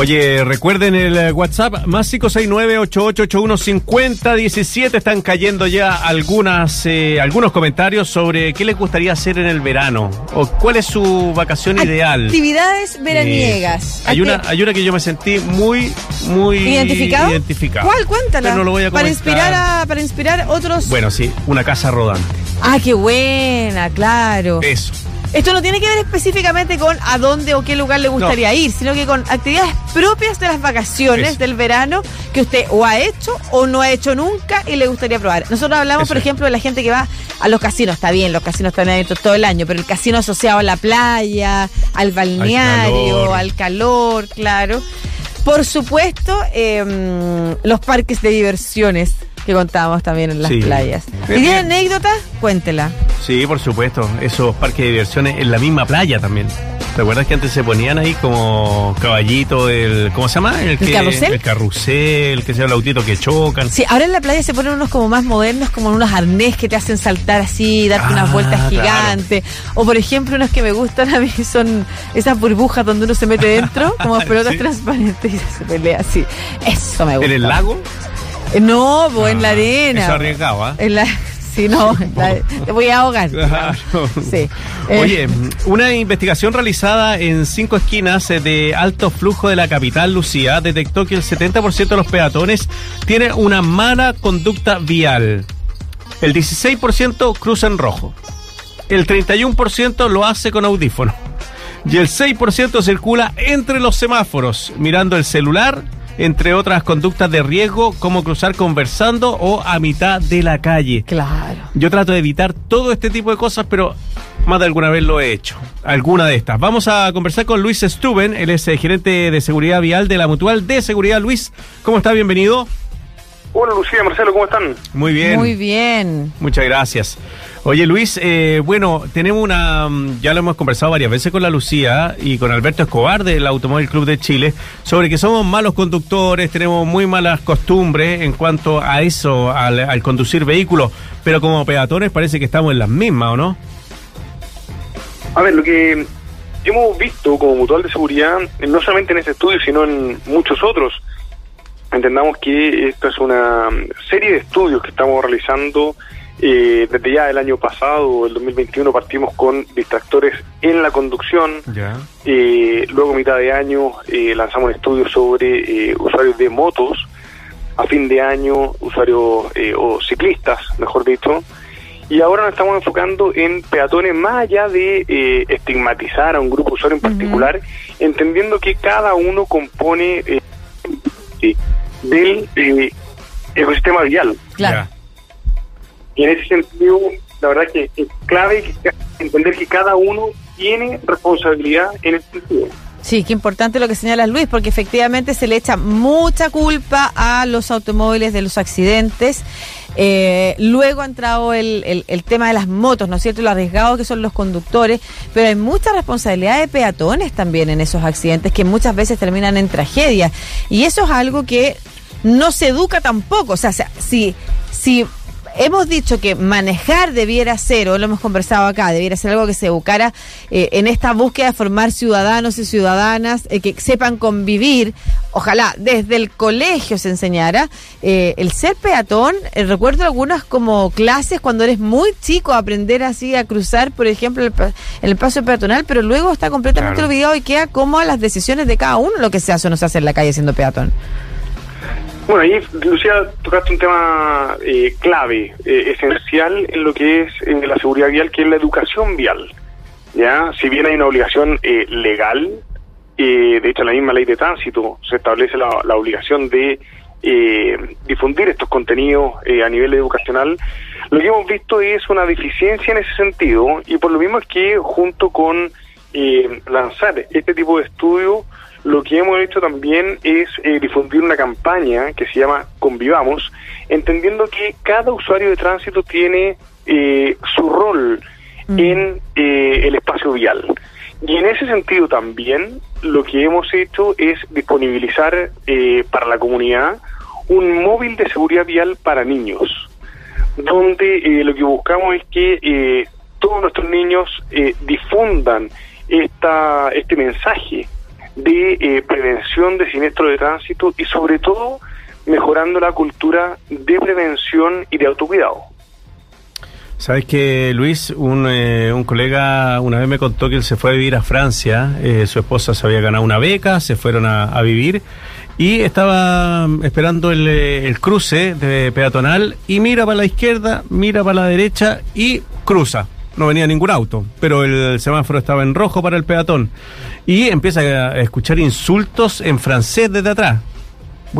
Oye, recuerden el eh, WhatsApp más 569-8881-5017. Están cayendo ya algunas, eh, algunos comentarios sobre qué les gustaría hacer en el verano o cuál es su vacación ideal. Actividades veraniegas. Hay una, hay una que yo me sentí muy, muy ¿Identificado? identificado. ¿Cuál? Cuéntala. Pero no lo voy a para inspirar a, para inspirar otros. Bueno, sí, una casa rodante. Ah, qué buena, claro. Eso. Esto no tiene que ver específicamente con a dónde o qué lugar le gustaría ir, sino que con actividades propias de las vacaciones Eso. del verano que usted o ha hecho o no ha hecho nunca y le gustaría probar. Nosotros hablamos, Eso por ejemplo, de la gente que va a los casinos. Está bien, los casinos están abiertos todo el año, pero el casino asociado a la playa, al balneario, al calor, calor. claro. Por supuesto, eh, los parques de diversiones que contábamos también en las Sí. playas. ¿Y tiene bien. anécdota? Cuéntela. Sí, por supuesto. Esos parques de diversiones en la misma playa también. ¿Te acuerdas que antes se ponían ahí como caballito, el, ¿cómo se llama? El, que- carrusel? El carrusel, que sea el autito que chocan. Sí, ahora en la playa se ponen unos como más modernos, como unos arnés que te hacen saltar así, darte Ah, unas vueltas claro. gigantes. O por ejemplo, unos que me gustan a mí son esas burbujas donde uno se mete dentro, como pelotas Sí. transparentes y se pelea así. Eso me gusta. ¿En el lago? No, en la Ah, arena. ¿ah? En la, sí, no, en la- te voy a ahogar. Claro. Sí. Eh, Oye, una investigación realizada en cinco esquinas eh, de alto flujo de la capital, Lucía, detectó que el 70% de los peatones tiene una mala conducta vial. El 16% cruza en rojo. El 31% lo hace con audífono. Y el 6% circula entre los semáforos, mirando el celular, entre otras conductas de riesgo, como cruzar conversando o a mitad de la calle. Claro. Yo trato de evitar todo este tipo de cosas, pero más de alguna vez lo he hecho. Alguna de estas. Vamos a conversar con Luis Stuben, él es eh, gerente de seguridad vial de la Mutual de Seguridad. Luis, ¿cómo está? Bienvenido. Hola Lucía, Marcelo, ¿cómo están? Muy bien. Muy bien. Muchas gracias. Oye Luis, eh, bueno, tenemos una, mm, ya lo hemos conversado varias veces con la Lucía y con Alberto Escobar del Automóvil Club de Chile, sobre que somos malos conductores, tenemos muy malas costumbres en cuanto a eso, al, al conducir vehículos, pero como peatones parece que estamos en las mismas, ¿o no? A ver, lo que hemos visto como mutual de seguridad, no solamente en este estudio, sino en muchos otros, entendamos que esta es una serie de estudios que estamos realizando eh, desde ya el año pasado, el 2021, partimos con distractores en la conducción. Ya. Eh, luego, a mitad de año, eh, lanzamos un estudio sobre eh, usuarios de motos. A fin de año, usuarios eh, o ciclistas, mejor dicho. Y ahora nos estamos enfocando en peatones más allá de eh, estigmatizar a un grupo usuario en particular, entendiendo que cada uno compone eh, eh, del eh, ecosistema vial. Claro. Y en ese sentido, la verdad que es clave entender que cada uno tiene responsabilidad en ese sentido. Sí, qué importante lo que señala Luis, porque efectivamente se le echa mucha culpa a los automóviles de los accidentes. Eh, luego ha entrado el, el- el tema de las motos, ¿no es cierto? Lo arriesgado que son los conductores, pero hay mucha responsabilidad de peatones también en esos accidentes que muchas veces terminan en tragedia. Y eso es algo que no se educa tampoco. O sea, si, si hemos dicho que manejar debiera ser, o lo hemos conversado acá, debiera ser algo que se educara eh, en esta búsqueda de formar ciudadanos y ciudadanas eh, que sepan convivir. Ojalá desde el colegio se enseñara. eh, el ser peatón, recuerdo algunas como clases cuando eres muy chico, aprender así a cruzar, por ejemplo, el, el paso peatonal, pero luego está completamente Claro. olvidado y queda como a las decisiones de cada uno lo que se hace o no se hace en la calle siendo peatón. Bueno, ahí, Lucía, tocaste un tema eh, clave, eh, esencial en lo que es eh, la seguridad vial, que es la educación vial. ¿ya? Si bien hay una obligación eh, legal, eh, de hecho, en la misma ley de tránsito se establece la, la obligación de difundir estos contenidos a nivel educacional. Lo que hemos visto es una deficiencia en ese sentido y por lo mismo es que junto con lanzar este tipo de estudio, lo que hemos hecho también es eh, difundir una campaña que se llama Convivamos, entendiendo que cada usuario de tránsito tiene eh, su rol en eh, el espacio vial. Y en ese sentido también lo que hemos hecho es disponibilizar eh, para la comunidad un móvil de seguridad vial para niños, donde eh, lo que buscamos es que eh, todos nuestros niños eh, difundan esta, este mensaje de eh, prevención de siniestro de tránsito y sobre todo mejorando la cultura de prevención y de autocuidado. Sabes que Luis, un, eh, un, colega una vez me contó que él se fue a vivir a Francia, eh, su esposa se había ganado una beca, se fueron a, vivir y estaba esperando el, eh, el, cruce de peatonal y mira para la izquierda, mira para la derecha y cruza. No venía ningún auto, pero el semáforo estaba en rojo para el peatón. Y empieza a escuchar insultos en francés desde atrás.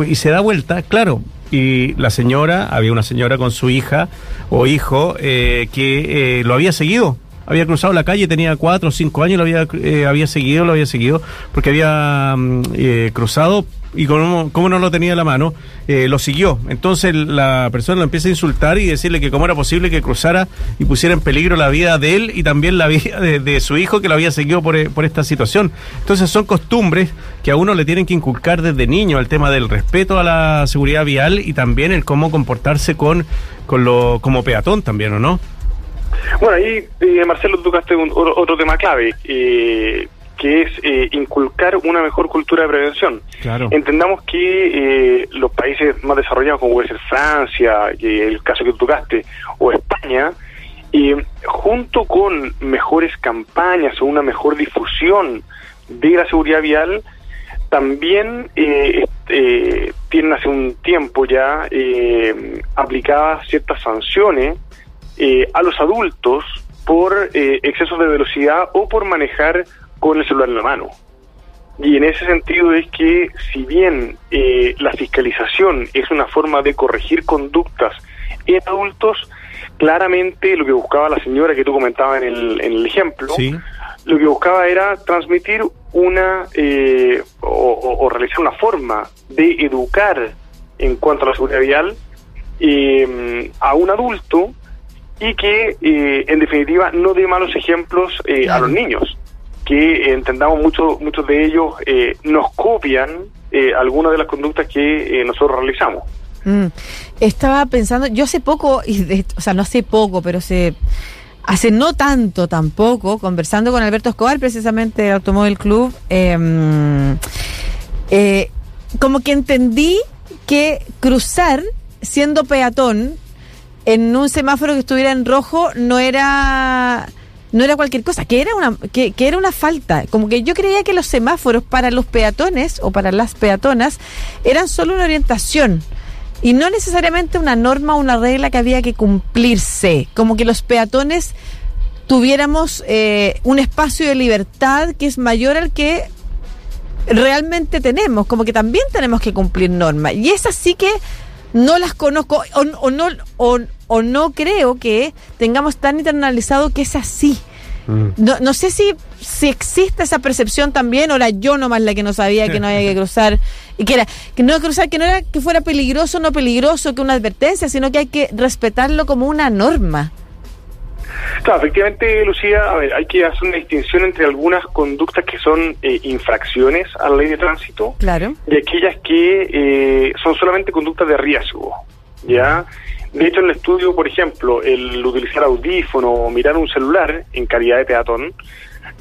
Y se da vuelta, claro, y la señora, había una señora con su hija o hijo eh, que eh, lo había seguido. Había cruzado la calle, tenía cuatro o cinco años, lo había, eh, había seguido, lo había seguido, porque había mm, eh, cruzado y como, como, no lo tenía a la mano, eh, lo siguió. Entonces la persona lo empieza a insultar y decirle que cómo era posible que cruzara y pusiera en peligro la vida de él y también la vida de, su hijo que lo había seguido por, por, esta situación. Entonces son costumbres que a uno le tienen que inculcar desde niño el tema del respeto a la seguridad vial y también el cómo comportarse con, con lo, como peatón también, ¿o no? Bueno, ahí, eh, Marcelo, tocaste un, otro tema clave. Eh, que es eh, inculcar una mejor cultura de prevención. Claro. Entendamos que eh, los países más desarrollados, como puede ser Francia, que el caso que tú tocaste, o España, eh, junto con mejores campañas o una mejor difusión de la seguridad vial, también eh, eh, tienen hace un tiempo ya eh, aplicadas ciertas sanciones eh, a los adultos por eh, excesos de velocidad o por manejar con el celular en la mano. Y en ese sentido es que si bien eh, la fiscalización es una forma de corregir conductas en adultos, claramente lo que buscaba la señora que tú comentabas en el, en el ejemplo, sí. lo que buscaba era transmitir una eh, o, o, o, realizar una forma de educar en cuanto a la seguridad vial eh, a un adulto y que eh, en definitiva no dé malos ejemplos eh, a los niños que eh, entendamos mucho, muchos de ellos eh, nos copian eh, algunas de las conductas que nosotros realizamos. Mm. Estaba pensando, yo hace poco, y o sea, no hace poco, pero se, hace no tanto tampoco, conversando con Alberto Escobar, precisamente del Automóvil Club, em, como que entendí que cruzar siendo peatón en un semáforo que estuviera en rojo no era no era cualquier cosa, que era una que, que, era una falta. Como que yo creía que los semáforos para los peatones o para las peatonas eran solo una orientación y no necesariamente una norma o una regla que había que cumplirse. Como que los peatones tuviéramos eh, un espacio de libertad que es mayor al que realmente tenemos. Como que también tenemos que cumplir normas. Y es así que no las conozco o, o no o, o, no creo que tengamos tan internalizado que es así. Mm. No, no, sé si, si existe esa percepción también, o era yo nomás la que no sabía que no había que cruzar, y que era, que no cruzar, que no era que fuera peligroso o no peligroso, que una advertencia, sino que hay que respetarlo como una norma. Claro, efectivamente, Lucía, a ver, hay que hacer una distinción entre algunas conductas que son eh, infracciones a la ley de tránsito claro. y aquellas que eh, son solamente conductas de riesgo, ¿ya? De hecho, en el estudio, por ejemplo, el utilizar audífono o mirar un celular en calidad de peatón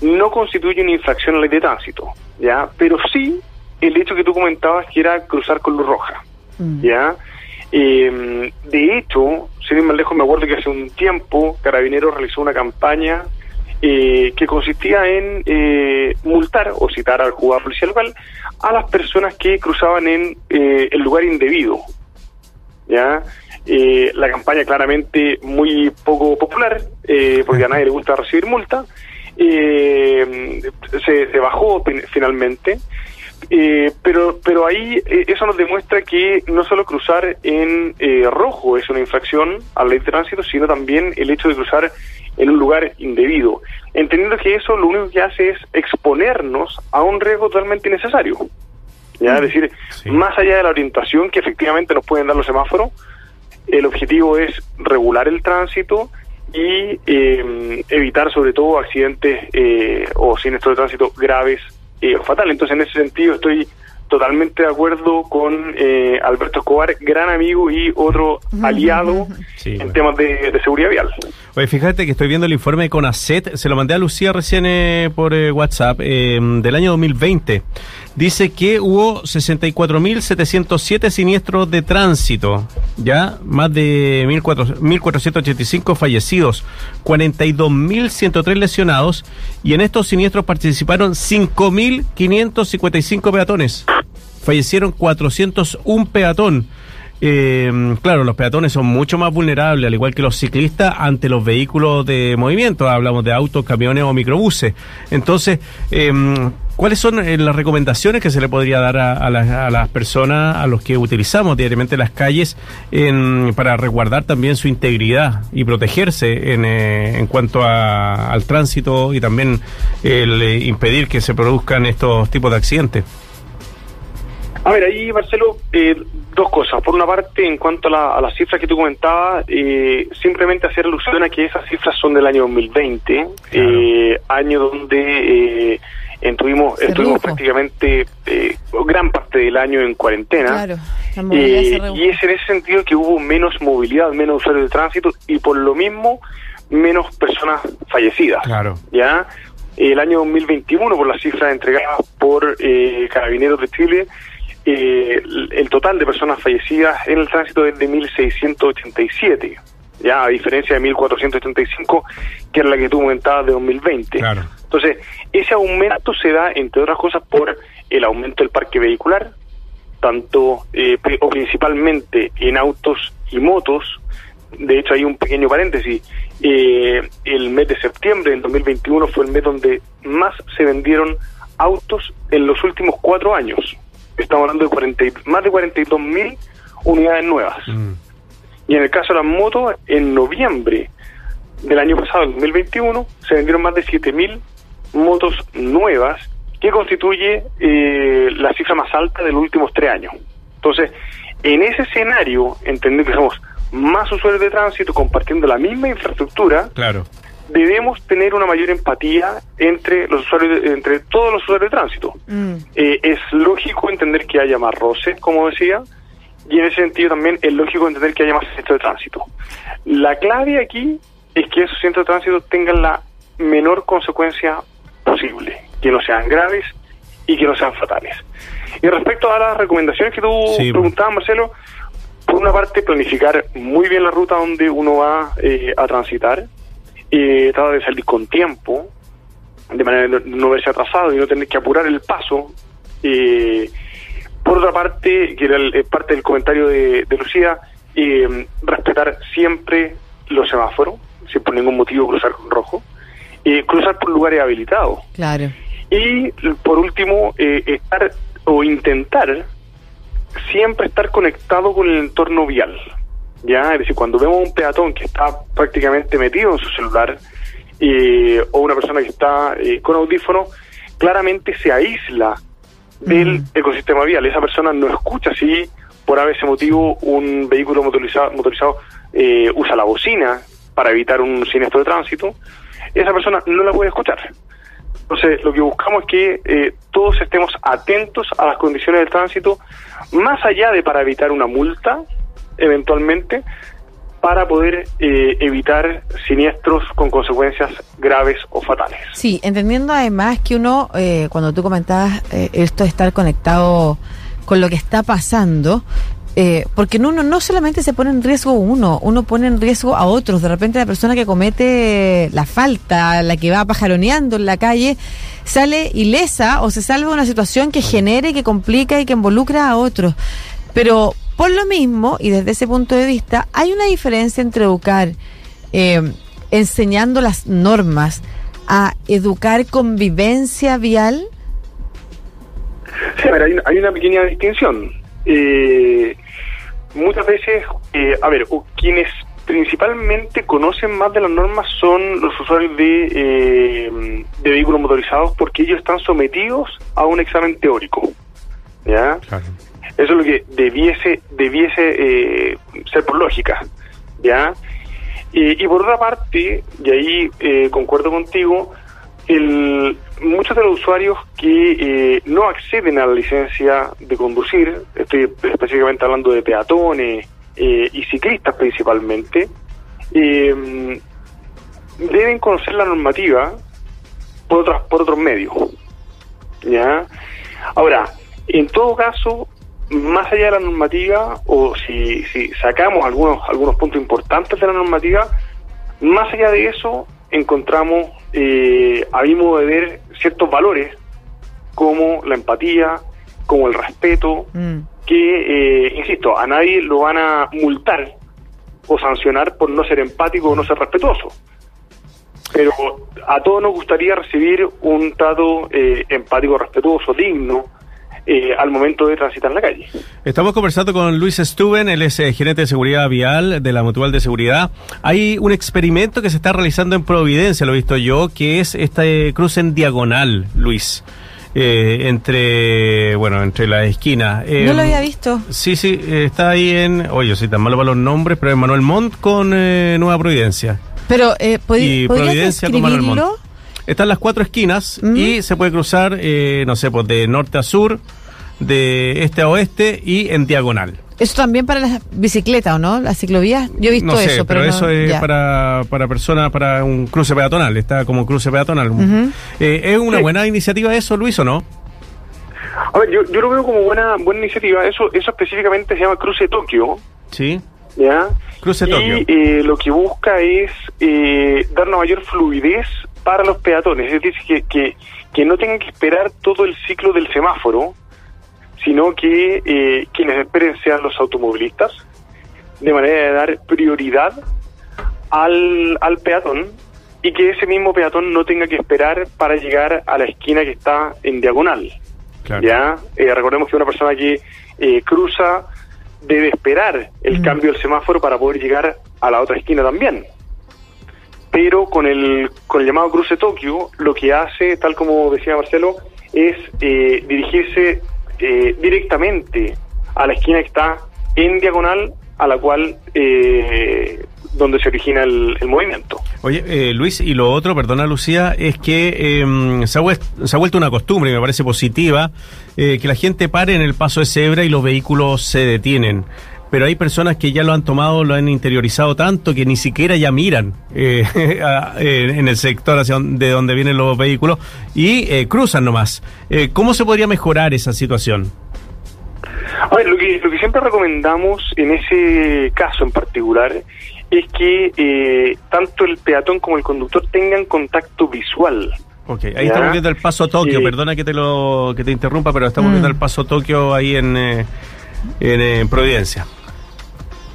no constituye una infracción a la ley de tránsito, ¿ya? Pero sí el hecho que tú comentabas que era cruzar con luz roja, mm. Eh, de hecho, sin ir más lejos, me acuerdo que hace un tiempo Carabineros realizó una campaña eh, que consistía en eh, multar o citar al jugador policial local a las personas que cruzaban en eh, el lugar indebido. ¿Ya? Eh, la campaña claramente muy poco popular, porque a nadie le gusta recibir multa. Se, se, bajó finalmente. Eh, pero pero ahí eh, eso nos demuestra que no solo cruzar en eh, rojo es una infracción a la ley de tránsito, sino también el hecho de cruzar en un lugar indebido, entendiendo que eso lo único que hace es exponernos a un riesgo totalmente innecesario. ¿ya? Es decir, sí. más allá de la orientación que efectivamente nos pueden dar los semáforos, el objetivo es regular el tránsito y eh, evitar sobre todo accidentes o siniestros de tránsito graves eh, fatal. Entonces, en ese sentido, estoy totalmente de acuerdo con eh, Alberto Escobar, gran amigo y otro aliado Sí, en bueno. temas de, de seguridad vial. Oye, fíjate que estoy viendo el informe de CONACET, se lo mandé a Lucía recién eh, por eh, WhatsApp, eh, del año 2020. Dice que hubo 64.707 siniestros de tránsito, ya más de 1.400 1.485 fallecidos, 42.103 lesionados, y en estos siniestros participaron 5.555 peatones. Fallecieron 401 peatón. Eh, claro, los peatones son mucho más vulnerables, al igual que los ciclistas, ante los vehículos de movimiento. Hablamos de autos, camiones o microbuses. Entonces, eh, ¿cuáles son eh, las recomendaciones que se le podría dar a, a las- a las personas, a los que utilizamos diariamente las calles, en- para resguardar también su integridad y protegerse en, eh, en cuanto a- al tránsito y también el eh, impedir que se produzcan estos tipos de accidentes? A ver, ahí, Marcelo, eh, dos cosas. Por una parte, en cuanto a, la- a las cifras que tú comentabas, eh, simplemente hacer alusión a que esas cifras son del año 2020, eh, año donde eh, estuvimos, Se estuvimos prácticamente eh, gran parte del año en cuarentena. Claro, Eh, y es en ese sentido que hubo menos movilidad, menos usuarios de tránsito y por lo mismo menos personas fallecidas. Claro. ¿ya? El año 2021, por las cifras entregadas por eh, Carabineros de Chile, eh, el, el total de personas fallecidas en el tránsito es de 1.687, ya a diferencia de 1.485, que era la que tú comentabas de 2020. Claro. Entonces, ese aumento se da, entre otras cosas, por el aumento del parque vehicular, tanto eh, o principalmente en autos y motos. De hecho, hay un pequeño paréntesis. Eh, el mes de septiembre del 2021 fue el mes donde más se vendieron autos en los últimos cuatro años. Estamos hablando de 40 y- más de 42 mil unidades nuevas. Mm. Y en el caso de las motos, en noviembre del año pasado, el 2021, se vendieron más de 7.000 motos nuevas, que constituye eh, la cifra más alta de los últimos tres años. Entonces, en ese escenario, entendiendo que somos más usuarios de tránsito compartiendo la misma infraestructura, Claro. debemos tener una mayor empatía entre los usuarios, de- entre todos los usuarios de tránsito. Mm. Eh, es lógico entender que haya más roce, como decía, y en ese sentido también es lógico entender que haya más centros de tránsito. La clave aquí es que esos centros de tránsito tengan la menor consecuencia posible, que no sean graves y que no sean fatales. Y respecto a las recomendaciones que tú Sí, preguntabas, Marcelo, por una parte planificar muy bien la ruta donde uno va eh, a transitar, eh, tratar de salir con tiempo, de manera de no- verse atrasado y no tener que apurar el paso. Eh, por otra parte, que era el- eh, parte del comentario de, de Lucía, eh, respetar siempre los semáforos, sin por ningún motivo cruzar con rojo, eh, cruzar por lugares habilitados. Claro. Y por último, eh, estar o intentar siempre estar conectado con el entorno vial. Ya, es decir, cuando vemos un peatón que está prácticamente metido en su celular eh, o una persona que está eh, con audífono, claramente se aísla del Mm. ecosistema vial. Esa persona no escucha si por ese motivo un vehículo motorizado, motorizado eh, usa la bocina para evitar un siniestro de tránsito. Esa persona no la puede escuchar. Entonces, lo que buscamos es que eh, todos estemos atentos a las condiciones del tránsito, más allá de para evitar una multa, eventualmente, para poder eh, evitar siniestros con consecuencias graves o fatales. Sí, entendiendo además que uno, eh, cuando tú comentabas eh, esto de estar conectado con lo que está pasando, eh, porque uno no solamente se pone en riesgo uno, uno pone en riesgo a otros. De repente la persona que comete la falta, la que va pajaroneando en la calle, sale ilesa o se salva de una situación que genere, que complica y que involucra a otros. Pero por lo mismo, y desde ese punto de vista, hay una diferencia entre educar eh, enseñando las normas a educar convivencia vial. Sí, a ver, hay, hay una pequeña distinción. Eh, muchas veces, eh, a ver, quienes principalmente conocen más de las normas son los usuarios de, eh, de vehículos motorizados porque ellos están sometidos a un examen teórico. ¿Ya? Claro. Eso es lo que debiese debiese eh, ser por lógica, ¿ya? Y, y por otra parte, y ahí eh, concuerdo contigo, el, muchos de los usuarios que eh, no acceden a la licencia de conducir, estoy específicamente hablando de peatones eh, y ciclistas principalmente, eh, deben conocer la normativa por otros por otros medios. ¿Ya? Ahora, en todo caso, más allá de la normativa, o si, si sacamos algunos, algunos puntos importantes de la normativa, más allá de eso, encontramos, eh, a mi modo de ver, ciertos valores como la empatía, como el respeto, Mm. que, eh, insisto, a nadie lo van a multar o sancionar por no ser empático o no ser respetuoso. Pero a todos nos gustaría recibir un trato eh, empático, respetuoso, digno eh, al momento de transitar la calle. Estamos conversando con Luis Stuben, él es eh, gerente de seguridad vial de la Mutual de Seguridad. Hay un experimento que se está realizando en Providencia, lo he visto yo, que es este cruce en diagonal, Luis. eh, entre, bueno, entre las esquinas. No Eh, lo había visto. Sí, sí, eh, está ahí en, oye, yo soy tan malo para los nombres, pero en Manuel Montt con eh, Nueva Providencia. Pero, eh, ¿pod- y ¿podrías Providencia con Manuel? Montt. Están las cuatro esquinas Mm. y se puede cruzar, eh, no sé, pues de norte a sur, de este a oeste y en diagonal. Eso también para las bicicletas, ¿o no? Las ciclovías. Yo he visto no sé, eso, pero, pero, no- eso es ya. para, para personas, para un cruce peatonal, está como cruce peatonal. Eh, ¿Es una Sí. buena iniciativa eso, Luis, o no? A ver, yo, yo lo veo como buena buena iniciativa. Eso eso específicamente se llama Cruce Tokio, Sí. ¿Ya? Cruce y eh, lo que busca es eh, dar una mayor fluidez para los peatones, es decir, que, que, que no tengan que esperar todo el ciclo del semáforo, sino que eh, quienes esperen sean los automovilistas, de manera de dar prioridad al, al peatón y que ese mismo peatón no tenga que esperar para llegar a la esquina que está en diagonal. Claro. Ya, Eh, recordemos que una persona que eh, cruza debe esperar el Mm. cambio del semáforo para poder llegar a la otra esquina también. Pero con el, con el llamado cruce Tokio, lo que hace, tal como decía Marcelo, es eh, dirigirse eh, directamente a la esquina que está en diagonal a la cual eh, donde se origina el, el movimiento. Oye, eh, Luis, y lo otro, perdona Lucía, es que eh, se, ha se ha vuelto una costumbre, y me parece positiva, eh, que la gente pare en el paso de cebra y los vehículos se detienen. Pero hay personas que ya lo han tomado, lo han interiorizado tanto que ni siquiera ya miran eh, en el sector hacia don- de donde vienen los vehículos y eh, cruzan nomás. ¿Cómo se podría mejorar esa situación? A ver, lo que, lo que siempre recomendamos en ese caso en particular es que eh, tanto el peatón como el conductor tengan contacto visual. Ok, ahí Ya. estamos viendo el paso Tokio, Sí. perdona que te lo que te interrumpa, pero estamos Mm. viendo el paso Tokio ahí en, eh, en, eh, Providencia.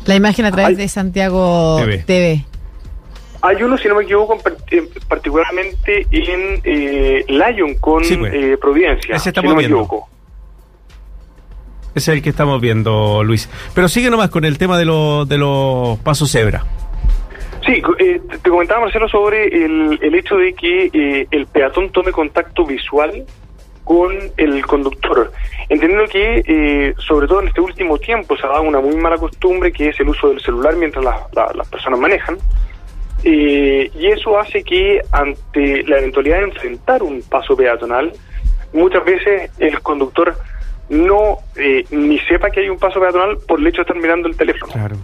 La imagen a través Ay. de Santiago TV. TV. Hay uno, si no me equivoco, en par- en- particularmente en eh, Lyon con Sí, pues. eh, Providencia, Ese si estamos no me viendo. equivoco. Es el que estamos viendo, Luis. Pero sigue nomás con el tema de, los de los pasos cebra. Sí, eh, te- comentaba Marcelo sobre el, el hecho de que eh, el peatón tome contacto visual con el conductor, entendiendo que eh, sobre todo en este último tiempo se ha dado una muy mala costumbre que es el uso del celular mientras la- las personas manejan, eh, y eso hace que ante la eventualidad de enfrentar un paso peatonal, muchas veces el conductor no eh, ni sepa que hay un paso peatonal por el hecho de estar mirando el teléfono. Claro.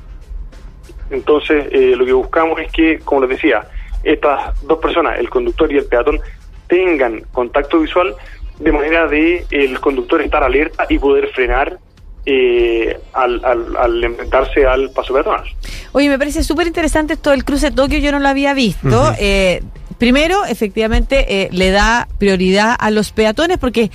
Entonces, eh, lo que buscamos es que, como les decía, estas dos personas, el conductor y el peatón, tengan contacto visual de manera de el conductor estar alerta y poder frenar eh, al, al, al enfrentarse al paso peatonal. Oye, me parece súper interesante esto del cruce Tokio, yo no lo había visto. Eh, primero, efectivamente, eh, le da prioridad a los peatones porque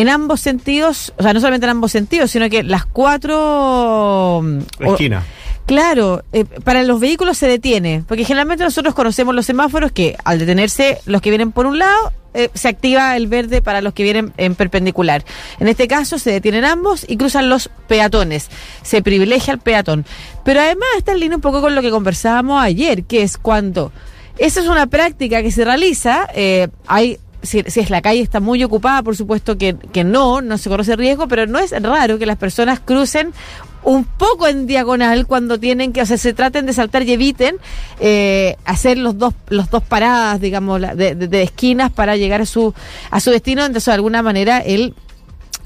en ambos sentidos, o sea, no solamente en ambos sentidos, sino que las cuatro... mm, o- Esquina. Claro, eh, para los vehículos se detiene, porque generalmente nosotros conocemos los semáforos que al detenerse los que vienen por un lado, eh, se activa el verde para los que vienen en perpendicular. En este caso se detienen ambos y cruzan los peatones, se privilegia al peatón. Pero además está en línea un poco con lo que conversábamos ayer, que es cuando esa es una práctica que se realiza, eh, hay si, es la calle está muy ocupada, por supuesto que, que no, no se conoce riesgo, pero no es raro que las personas crucen un poco en diagonal cuando tienen que, o sea, se traten de saltar y eviten eh, hacer los dos, los dos paradas, digamos, de, de, de, esquinas para llegar a su, a su destino. Entonces, de alguna manera, el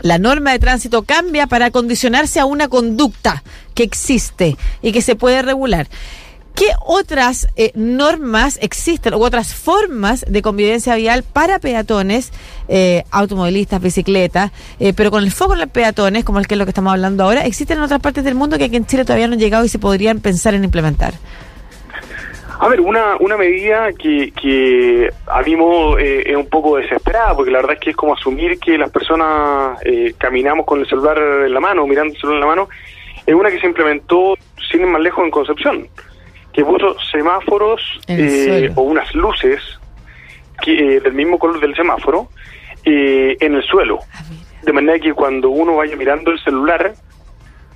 la norma de tránsito cambia para condicionarse a una conducta que existe y que se puede regular. ¿Qué otras eh, normas existen u otras formas de convivencia vial para peatones, eh, automovilistas, bicicletas, eh, pero con el foco en los peatones, como el que es lo que estamos hablando ahora, existen en otras partes del mundo que aquí en Chile todavía no han llegado y se podrían pensar en implementar? A ver, una, una medida que, que a mi modo eh, es un poco desesperada, porque la verdad es que es como asumir que las personas eh, caminamos con el celular en la mano, mirando el celular en la mano, es una que se implementó sin ir más lejos en Concepción, que puso semáforos eh, o unas luces que, del mismo color del semáforo en el suelo. De manera que cuando uno vaya mirando el celular,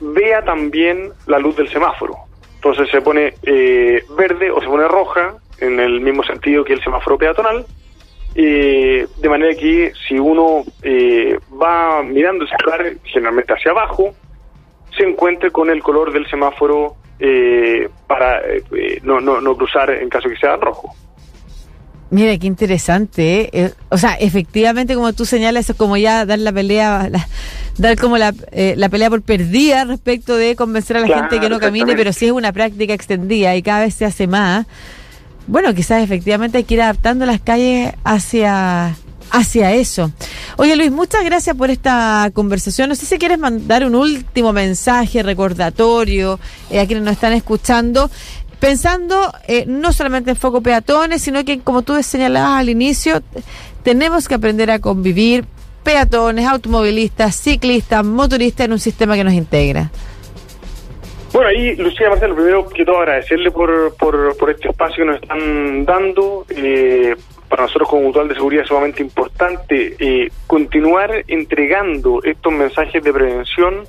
vea también la luz del semáforo. Entonces se pone eh, verde o se pone roja en el mismo sentido que el semáforo peatonal, eh, de manera que si uno eh, va mirando el celular generalmente hacia abajo, se encuentre con el color del semáforo para no, no, no cruzar en caso que sea rojo. Mira, qué interesante. ¿eh? O sea, efectivamente, como tú señalas, es como ya dar la pelea, la, dar como la, eh, la, pelea por perdida respecto de convencer a la claro, gente que no camine, pero si es una práctica extendida y cada vez se hace más, bueno, quizás efectivamente hay que ir adaptando las calles hacia hacia eso. Oye Luis, muchas gracias por esta conversación. No sé si quieres mandar un último mensaje recordatorio eh, a quienes nos están escuchando pensando eh, no solamente en foco peatones, sino que, como tú señalabas al inicio, tenemos que aprender a convivir peatones, automovilistas, ciclistas, motoristas en un sistema que nos integra. Bueno, ahí, Lucía Marcelo, primero que todo agradecerle por, por, por este espacio que nos están dando. Eh, para nosotros como Mutual de Seguridad es sumamente importante eh, continuar entregando estos mensajes de prevención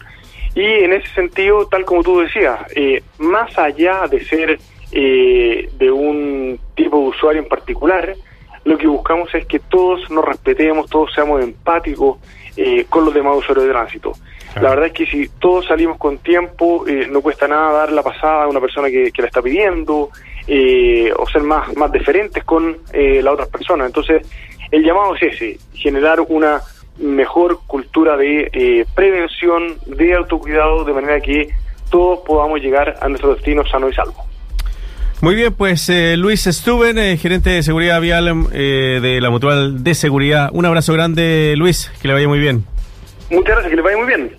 y en ese sentido, tal como tú decías, eh, más allá de ser eh, de un tipo de usuario en particular, lo que buscamos es que todos nos respetemos, todos seamos empáticos eh, con los demás usuarios de tránsito. La verdad es que si todos salimos con tiempo, eh, no cuesta nada dar la pasada a una persona que, que la está pidiendo, eh, o ser más, más deferentes con eh, la otra persona. Entonces, el llamado es ese, generar una mejor cultura de eh, prevención, de autocuidado, de manera que todos podamos llegar a nuestro destino sano y salvo. Muy bien, pues eh, Luis Stuben, eh, gerente de seguridad vial eh, de la Mutual de Seguridad. Un abrazo grande, Luis, que le vaya muy bien. Muchas gracias, que le vaya muy bien.